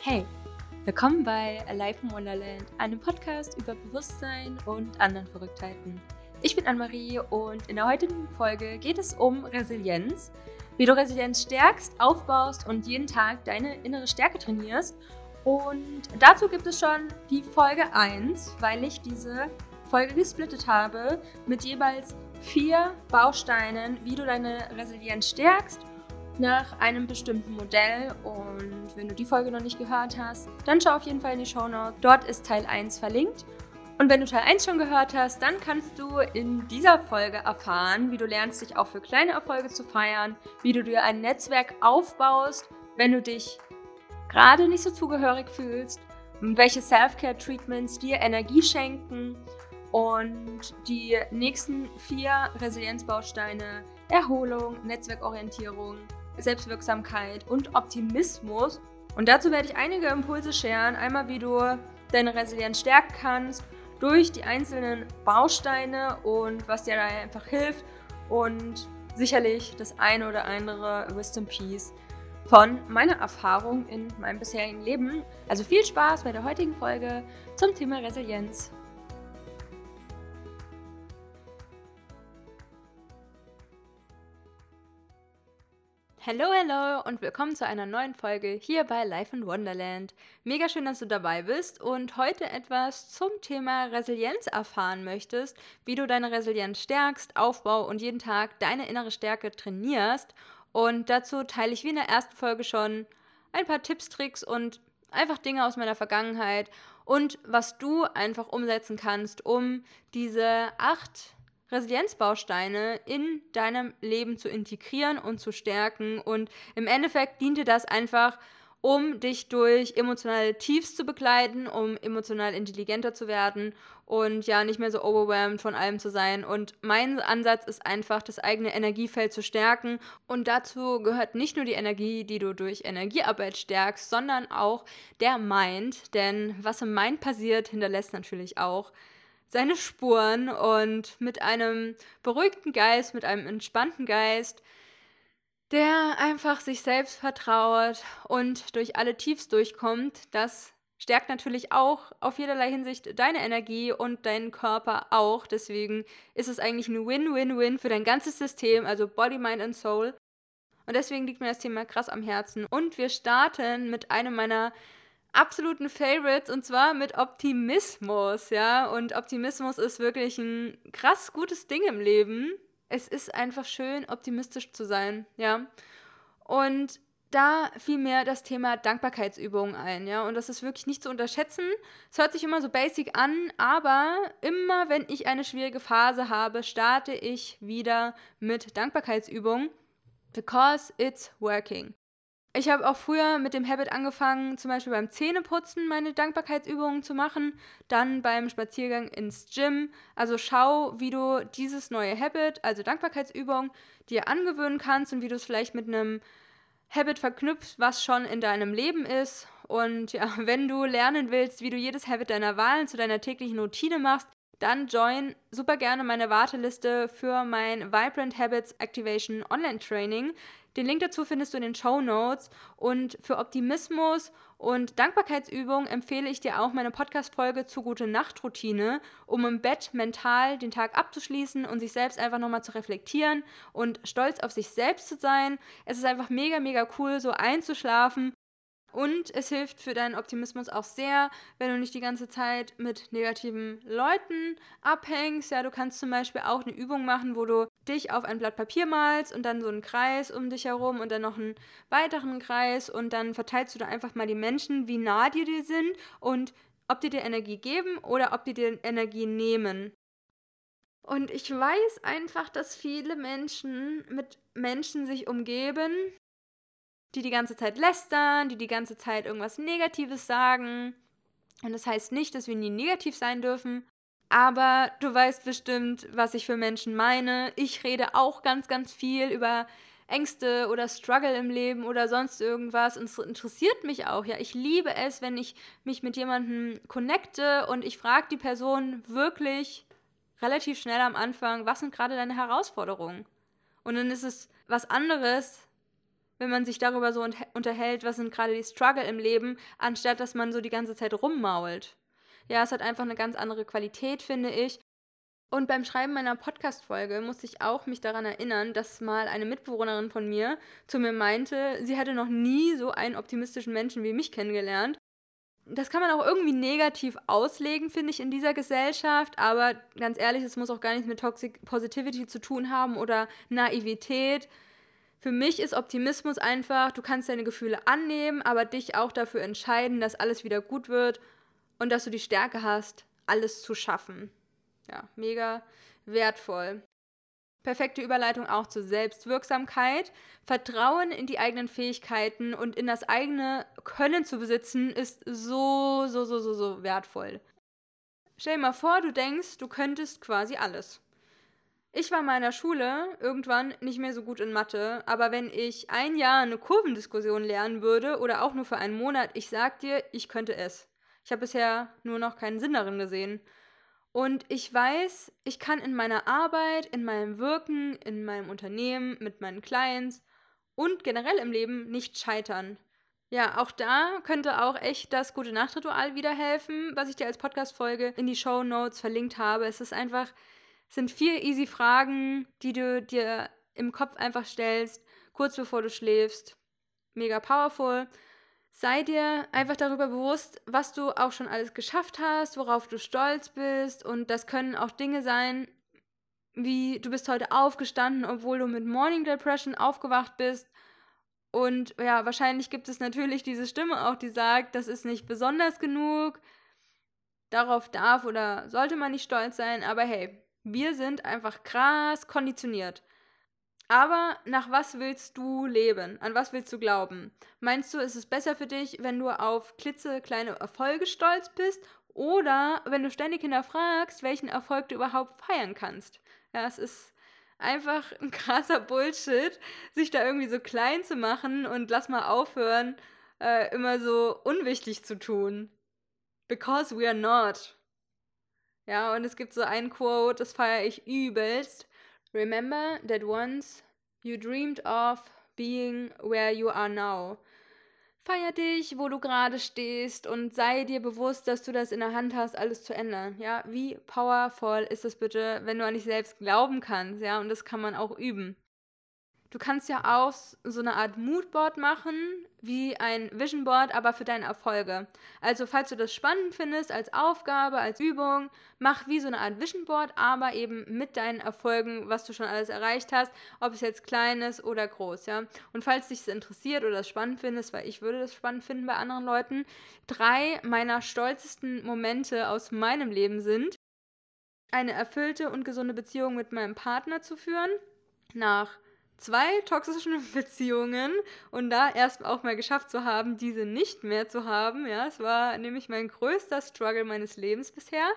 Hey, willkommen bei Alive in Wonderland, einem Podcast über Bewusstsein und anderen Verrücktheiten. Ich bin Anne-Marie und in der heutigen Folge geht es um Resilienz, wie du Resilienz stärkst, aufbaust und jeden Tag deine innere Stärke trainierst. Und dazu gibt es schon die Folge 1, weil ich diese Folge gesplittet habe mit jeweils vier Bausteinen, wie du deine Resilienz stärkst nach einem bestimmten Modell. Und wenn du die Folge noch nicht gehört hast, dann schau auf jeden Fall in die Show Notes. Dort ist Teil 1 verlinkt. Und wenn du Teil 1 schon gehört hast, dann kannst du in dieser Folge erfahren, wie du lernst, dich auch für kleine Erfolge zu feiern, wie du dir ein Netzwerk aufbaust, wenn du dich gerade nicht so zugehörig fühlst, welche Self-Care-Treatments dir Energie schenken und die nächsten vier Resilienzbausteine Erholung, Netzwerkorientierung, Selbstwirksamkeit und Optimismus. Und dazu werde ich einige Impulse scheren. Einmal, wie du deine Resilienz stärken kannst durch die einzelnen Bausteine und was dir da einfach hilft. Und sicherlich das eine oder andere Wisdom Piece von meiner Erfahrung in meinem bisherigen Leben. Also viel Spaß bei der heutigen Folge zum Thema Resilienz. Hallo, hallo und willkommen zu einer neuen Folge hier bei Life in Wonderland. Mega schön, dass du dabei bist und heute etwas zum Thema Resilienz erfahren möchtest, wie du deine Resilienz stärkst, aufbau und jeden Tag deine innere Stärke trainierst. Und dazu teile ich wie in der ersten Folge schon ein paar Tipps, Tricks und einfach Dinge aus meiner Vergangenheit und was du einfach umsetzen kannst, um diese acht Resilienzbausteine in deinem Leben zu integrieren und zu stärken. Und im Endeffekt diente das einfach, um dich durch emotionale Tiefs zu begleiten, um emotional intelligenter zu werden und ja, nicht mehr so overwhelmed von allem zu sein. Und mein Ansatz ist einfach, das eigene Energiefeld zu stärken. Und dazu gehört nicht nur die Energie, die du durch Energiearbeit stärkst, sondern auch der Mind. Denn was im Mind passiert, hinterlässt natürlich auch seine Spuren und mit einem beruhigten Geist, mit einem entspannten Geist, der einfach sich selbst vertraut und durch alle Tiefs durchkommt, das stärkt natürlich auch auf jederlei Hinsicht deine Energie und deinen Körper auch. Deswegen ist es eigentlich ein Win-Win-Win für dein ganzes System, also Body, Mind und Soul. Und deswegen liegt mir das Thema krass am Herzen. Und wir starten mit einem meiner absoluten Favorites und zwar mit Optimismus, ja. Und Optimismus ist wirklich ein krass gutes Ding im Leben. Es ist einfach schön, optimistisch zu sein, ja. Und da fiel mir das Thema Dankbarkeitsübungen ein, ja. Und das ist wirklich nicht zu unterschätzen. Es hört sich immer so basic an, aber immer wenn ich eine schwierige Phase habe, starte ich wieder mit Dankbarkeitsübungen. Because it's working. Ich habe auch früher mit dem Habit angefangen, zum Beispiel beim Zähneputzen meine Dankbarkeitsübungen zu machen, dann beim Spaziergang ins Gym. Also schau, wie du dieses neue Habit, also Dankbarkeitsübung, dir angewöhnen kannst und wie du es vielleicht mit einem Habit verknüpfst, was schon in deinem Leben ist. Und ja, wenn du lernen willst, wie du jedes Habit deiner Wahlen zu deiner täglichen Routine machst, dann join super gerne meine Warteliste für mein Vibrant Habits Activation Online Training. Den Link dazu findest du in den Show Notes. Und für Optimismus und Dankbarkeitsübungen empfehle ich dir auch meine Podcast-Folge zu Gute Nacht-Routine, um im Bett mental den Tag abzuschließen und sich selbst einfach nochmal zu reflektieren und stolz auf sich selbst zu sein. Es ist einfach mega, mega cool, so einzuschlafen und es hilft für deinen Optimismus auch sehr, wenn du nicht die ganze Zeit mit negativen Leuten abhängst. Ja, du kannst zum Beispiel auch eine Übung machen, wo du dich auf ein Blatt Papier malst und dann so einen Kreis um dich herum und dann noch einen weiteren Kreis und dann verteilst du da einfach mal die Menschen, wie nah die dir sind und ob die dir Energie geben oder ob die dir Energie nehmen. Und ich weiß einfach, dass viele Menschen mit Menschen sich umgeben, die die ganze Zeit lästern, die die ganze Zeit irgendwas Negatives sagen. Und das heißt nicht, dass wir nie negativ sein dürfen. Aber du weißt bestimmt, was ich für Menschen meine. Ich rede auch ganz, ganz viel über Ängste oder Struggle im Leben oder sonst irgendwas. Und es interessiert mich auch. Ja, ich liebe es, wenn ich mich mit jemandem connecte und ich frage die Person wirklich relativ schnell am Anfang, was sind gerade deine Herausforderungen? Und dann ist es was anderes, wenn man sich darüber so unterhält, was sind gerade die Struggle im Leben, anstatt dass man so die ganze Zeit rummault. Ja, es hat einfach eine ganz andere Qualität, finde ich. Und beim Schreiben meiner Podcast-Folge musste ich auch mich daran erinnern, dass mal eine Mitbewohnerin von mir zu mir meinte, sie hätte noch nie so einen optimistischen Menschen wie mich kennengelernt. Das kann man auch irgendwie negativ auslegen, finde ich, in dieser Gesellschaft. Aber ganz ehrlich, es muss auch gar nichts mit Toxic Positivity zu tun haben oder Naivität. Für mich ist Optimismus einfach, du kannst deine Gefühle annehmen, aber dich auch dafür entscheiden, dass alles wieder gut wird und dass du die Stärke hast, alles zu schaffen ja, mega wertvoll. Perfekte Überleitung auch zur Selbstwirksamkeit. Vertrauen in die eigenen Fähigkeiten und in das eigene Können zu besitzen ist so, so, so, so, so wertvoll. Stell dir mal vor, du denkst, du könntest quasi alles. Ich war in meiner Schule irgendwann nicht mehr so gut in Mathe, aber wenn ich ein Jahr eine Kurvendiskussion lernen würde oder auch nur für einen Monat, ich sag dir, ich könnte es. Ich habe bisher nur noch keinen Sinn darin gesehen. Und ich weiß, ich kann in meiner Arbeit, in meinem Wirken, in meinem Unternehmen, mit meinen Clients und generell im Leben nicht scheitern. Ja, auch da könnte auch echt das gute Nachtritual wieder helfen, was ich dir als Podcast-Folge in die Show Notes verlinkt habe. Es ist einfach, sind vier easy Fragen, die du dir im Kopf einfach stellst, kurz bevor du schläfst. Mega powerful sei dir einfach darüber bewusst, was du auch schon alles geschafft hast, worauf du stolz bist. Und das können auch Dinge sein, wie du bist heute aufgestanden, obwohl du mit Morning Depression aufgewacht bist. Und ja, wahrscheinlich gibt es natürlich diese Stimme auch, die sagt, das ist nicht besonders genug. Darauf darf oder sollte man nicht stolz sein. Aber hey, wir sind einfach krass konditioniert. Aber nach was willst du leben? An was willst du glauben? Meinst du, ist es besser für dich, wenn du auf klitzekleine Erfolge stolz bist oder wenn du ständig hinterfragst, welchen Erfolg du überhaupt feiern kannst? Ja, es ist einfach ein krasser Bullshit, sich da irgendwie so klein zu machen und lass mal aufhören, äh, immer so unwichtig zu tun. Because we are not. Ja, und es gibt so ein Quote, das feiere ich übelst. Remember that once you dreamed of being where you are now. Feier dich, wo du gerade stehst und sei dir bewusst, dass du das in der Hand hast, alles zu ändern. Ja, wie powerful ist es bitte, wenn du an dich selbst glauben kannst, ja, und das kann man auch üben. Du kannst ja auch so eine Art Moodboard machen, wie ein Vision Board, aber für deine Erfolge. Also, falls du das spannend findest, als Aufgabe, als Übung, mach wie so eine Art Vision Board, aber eben mit deinen Erfolgen, was du schon alles erreicht hast, ob es jetzt klein ist oder groß, ja. Und falls dich das interessiert oder das spannend findest, weil ich würde das spannend finden bei anderen Leuten, drei meiner stolzesten Momente aus meinem Leben sind, eine erfüllte und gesunde Beziehung mit meinem Partner zu führen, nach zwei toxischen Beziehungen und da erst auch mal geschafft zu haben, diese nicht mehr zu haben. Ja, es war nämlich mein größter Struggle meines Lebens bisher.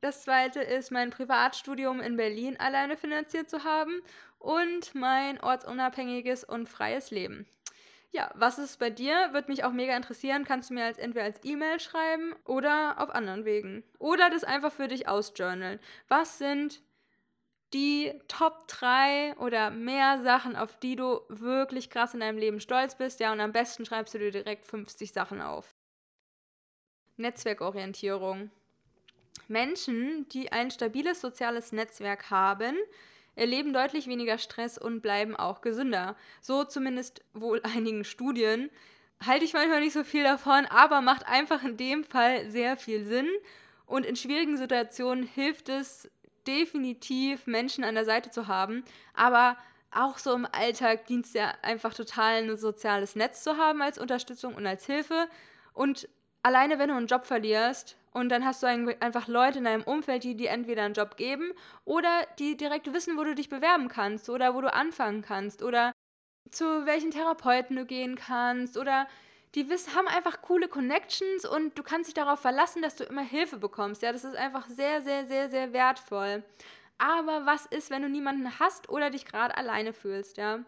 Das zweite ist, mein Privatstudium in Berlin alleine finanziert zu haben und mein ortsunabhängiges und freies Leben. Ja, was ist bei dir? Würde mich auch mega interessieren. Kannst du mir als entweder als E-Mail schreiben oder auf anderen Wegen. Oder das einfach für dich ausjournalen. Was sind die Top 3 oder mehr Sachen, auf die du wirklich krass in deinem Leben stolz bist. Ja, und am besten schreibst du dir direkt 50 Sachen auf. Netzwerkorientierung. Menschen, die ein stabiles soziales Netzwerk haben, erleben deutlich weniger Stress und bleiben auch gesünder. So zumindest wohl einigen Studien. Halte ich manchmal nicht so viel davon, aber macht einfach in dem Fall sehr viel Sinn. Und in schwierigen Situationen hilft es, definitiv Menschen an der Seite zu haben, aber auch so im Alltag dient es ja einfach total, ein soziales Netz zu haben als Unterstützung und als Hilfe. Und alleine, wenn du einen Job verlierst und dann hast du einfach Leute in deinem Umfeld, die dir entweder einen Job geben oder die direkt wissen, wo du dich bewerben kannst oder wo du anfangen kannst oder zu welchen Therapeuten du gehen kannst oder die wissen, haben einfach coole Connections und du kannst dich darauf verlassen, dass du immer Hilfe bekommst. Ja, das ist einfach sehr, sehr, sehr, sehr wertvoll. Aber was ist, wenn du niemanden hast oder dich gerade alleine fühlst, ja?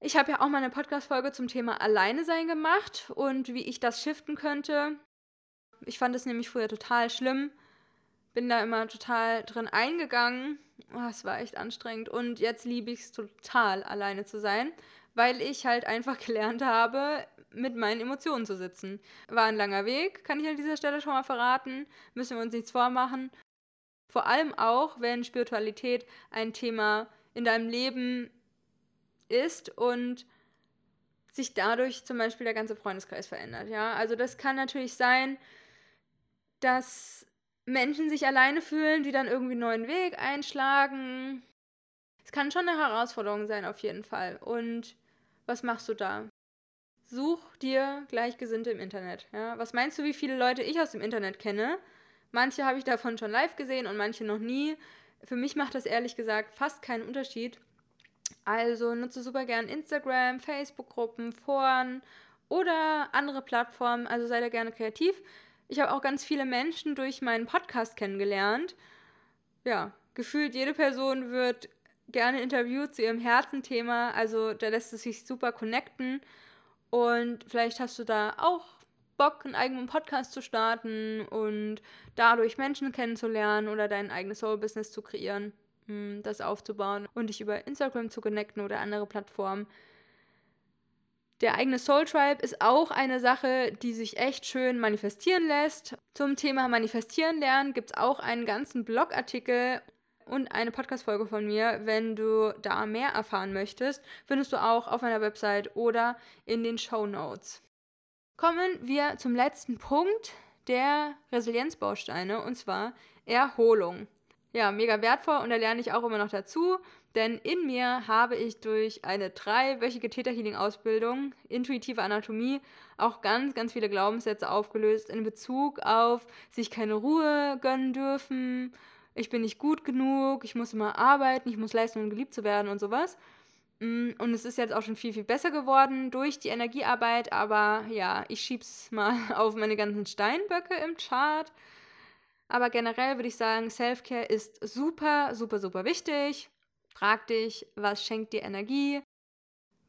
Ich habe ja auch mal eine Podcast-Folge zum Thema Alleine sein gemacht und wie ich das shiften könnte. Ich fand es nämlich früher total schlimm. Bin da immer total drin eingegangen. Oh, es war echt anstrengend. Und jetzt liebe ich es total, alleine zu sein weil ich halt einfach gelernt habe, mit meinen Emotionen zu sitzen. War ein langer Weg, kann ich an dieser Stelle schon mal verraten. Müssen wir uns nichts vormachen. Vor allem auch, wenn Spiritualität ein Thema in deinem Leben ist und sich dadurch zum Beispiel der ganze Freundeskreis verändert. Ja, also das kann natürlich sein, dass Menschen sich alleine fühlen, die dann irgendwie einen neuen Weg einschlagen. Es kann schon eine Herausforderung sein, auf jeden Fall. Und was machst du da? Such dir Gleichgesinnte im Internet. Ja? Was meinst du, wie viele Leute ich aus dem Internet kenne? Manche habe ich davon schon live gesehen und manche noch nie. Für mich macht das ehrlich gesagt fast keinen Unterschied. Also nutze super gern Instagram, Facebook-Gruppen, Foren oder andere Plattformen. Also sei da gerne kreativ. Ich habe auch ganz viele Menschen durch meinen Podcast kennengelernt. Ja, gefühlt jede Person wird gerne interviewt zu ihrem Herzenthema. Also da lässt es sich super connecten. Und vielleicht hast du da auch Bock, einen eigenen Podcast zu starten und dadurch Menschen kennenzulernen oder dein eigenes Soul-Business zu kreieren, hm, das aufzubauen und dich über Instagram zu connecten oder andere Plattformen. Der eigene Soul Tribe ist auch eine Sache, die sich echt schön manifestieren lässt. Zum Thema Manifestieren lernen gibt es auch einen ganzen Blogartikel und eine Podcast-Folge von mir. Wenn du da mehr erfahren möchtest, findest du auch auf meiner Website oder in den Show Notes. Kommen wir zum letzten Punkt der Resilienzbausteine und zwar Erholung. Ja, mega wertvoll und da lerne ich auch immer noch dazu, denn in mir habe ich durch eine dreiwöchige Theta Healing Ausbildung, intuitive Anatomie, auch ganz, ganz viele Glaubenssätze aufgelöst in Bezug auf sich keine Ruhe gönnen dürfen, ich bin nicht gut genug, ich muss immer arbeiten, ich muss leisten, um geliebt zu werden und sowas. Mm, und es ist jetzt auch schon viel, viel besser geworden durch die Energiearbeit, aber ja, ich schieb's mal auf meine ganzen Steinböcke im Chart. Aber generell würde ich sagen, Self-Care ist super, super, super wichtig. Frag dich, was schenkt dir Energie?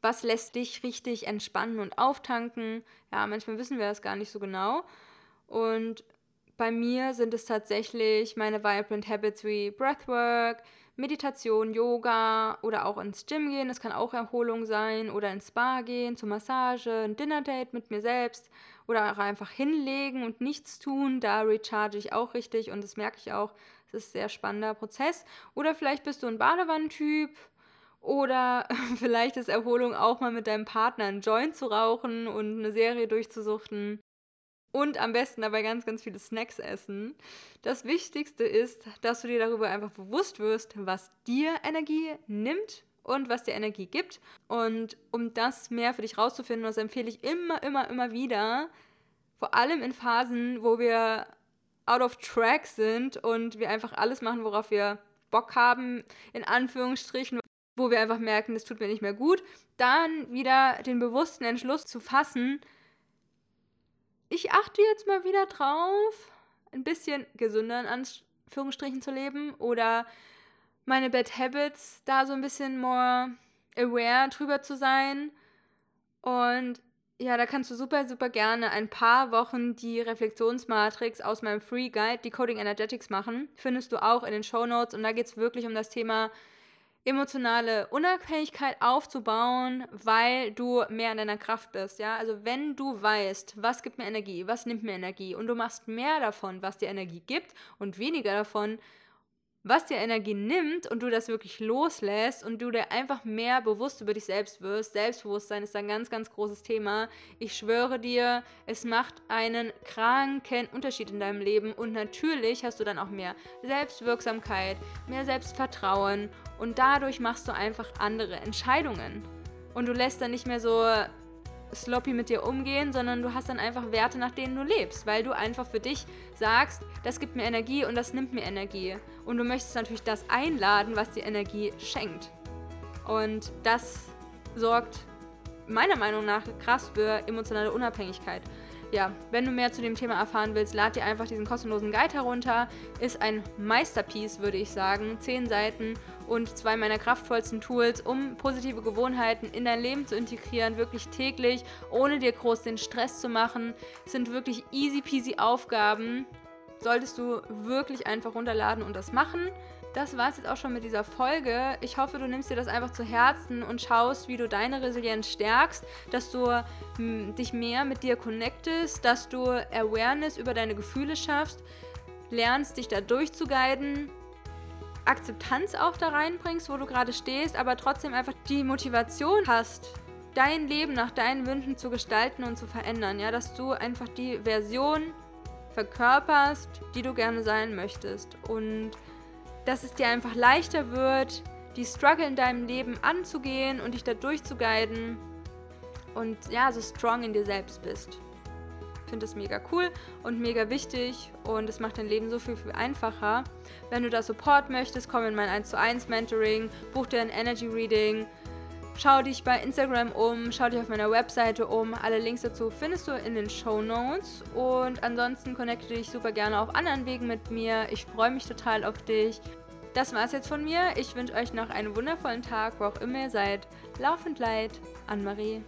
Was lässt dich richtig entspannen und auftanken? Ja, manchmal wissen wir das gar nicht so genau. Und bei mir sind es tatsächlich meine Vibrant Habits wie Breathwork, Meditation, Yoga oder auch ins Gym gehen. Das kann auch Erholung sein oder ins Spa gehen, zur Massage, ein Dinner-Date mit mir selbst oder auch einfach hinlegen und nichts tun. Da recharge ich auch richtig und das merke ich auch. Es ist ein sehr spannender Prozess. Oder vielleicht bist du ein Badewannentyp oder vielleicht ist Erholung auch mal mit deinem Partner einen Joint zu rauchen und eine Serie durchzusuchten und am besten dabei ganz, ganz viele Snacks essen. Das Wichtigste ist, dass du dir darüber einfach bewusst wirst, was dir Energie nimmt und was dir Energie gibt. Und um das mehr für dich rauszufinden, das empfehle ich immer, immer, immer wieder, vor allem in Phasen, wo wir out of track sind und wir einfach alles machen, worauf wir Bock haben, in Anführungsstrichen, wo wir einfach merken, das tut mir nicht mehr gut, dann wieder den bewussten Entschluss zu fassen, ich achte jetzt mal wieder drauf, ein bisschen gesünder in Anführungsstrichen zu leben oder meine Bad Habits da so ein bisschen more aware drüber zu sein. Und ja, da kannst du super, super gerne ein paar Wochen die Reflexionsmatrix aus meinem Free Guide, Decoding Energetics, machen. Findest du auch in den Show Notes. Und da geht es wirklich um das Thema emotionale Unabhängigkeit aufzubauen, weil du mehr in deiner Kraft bist, ja? Also wenn du weißt, was gibt mir Energie, was nimmt mir Energie und du machst mehr davon, was dir Energie gibt und weniger davon, was dir Energie nimmt und du das wirklich loslässt und du dir einfach mehr bewusst über dich selbst wirst. Selbstbewusstsein ist ein ganz, ganz großes Thema. Ich schwöre dir, es macht einen kranken Unterschied in deinem Leben und natürlich hast du dann auch mehr Selbstwirksamkeit, mehr Selbstvertrauen und dadurch machst du einfach andere Entscheidungen. Und du lässt dann nicht mehr so sloppy mit dir umgehen, sondern du hast dann einfach Werte, nach denen du lebst, weil du einfach für dich sagst, das gibt mir Energie und das nimmt mir Energie. Und du möchtest natürlich das einladen, was dir Energie schenkt. Und das sorgt meiner Meinung nach krass für emotionale Unabhängigkeit ja, wenn du mehr zu dem Thema erfahren willst, lad dir einfach diesen kostenlosen Guide herunter. Ist ein Meisterpiece, würde ich sagen. Zehn Seiten und zwei meiner kraftvollsten Tools, um positive Gewohnheiten in dein Leben zu integrieren, wirklich täglich, ohne dir groß den Stress zu machen. Es sind wirklich easy peasy Aufgaben. Solltest du wirklich einfach runterladen und das machen. Das war es jetzt auch schon mit dieser Folge. Ich hoffe, du nimmst dir das einfach zu Herzen und schaust, wie du deine Resilienz stärkst, dass du m, hm, dich mehr mit dir connectest, dass du Awareness über deine Gefühle schaffst, lernst, dich da durchzuguiden, Akzeptanz auch da reinbringst, wo du gerade stehst, aber trotzdem einfach die Motivation hast, dein Leben nach deinen Wünschen zu gestalten und zu verändern. Ja, dass du einfach die Version verkörperst, die du gerne sein möchtest. Und dass es dir einfach leichter wird, die Struggle in deinem Leben anzugehen und dich da durchzuguiden und ja, so strong in dir selbst bist. Ich finde das mega cool und mega wichtig und es macht dein Leben so viel, viel einfacher. Wenn du da Support möchtest, komm in mein 1 zu 1 Mentoring, buch dir ein Energy Reading, schau dich bei Instagram um, schau dich auf meiner Webseite um. Alle Links dazu findest du in den Show Notes und ansonsten connecte dich super gerne auf anderen Wegen mit mir. Ich freue mich total auf dich. Das war's jetzt von mir. Ich wünsche euch noch einen wundervollen Tag, wo auch immer ihr seid. Laufend leid, Anne-Marie.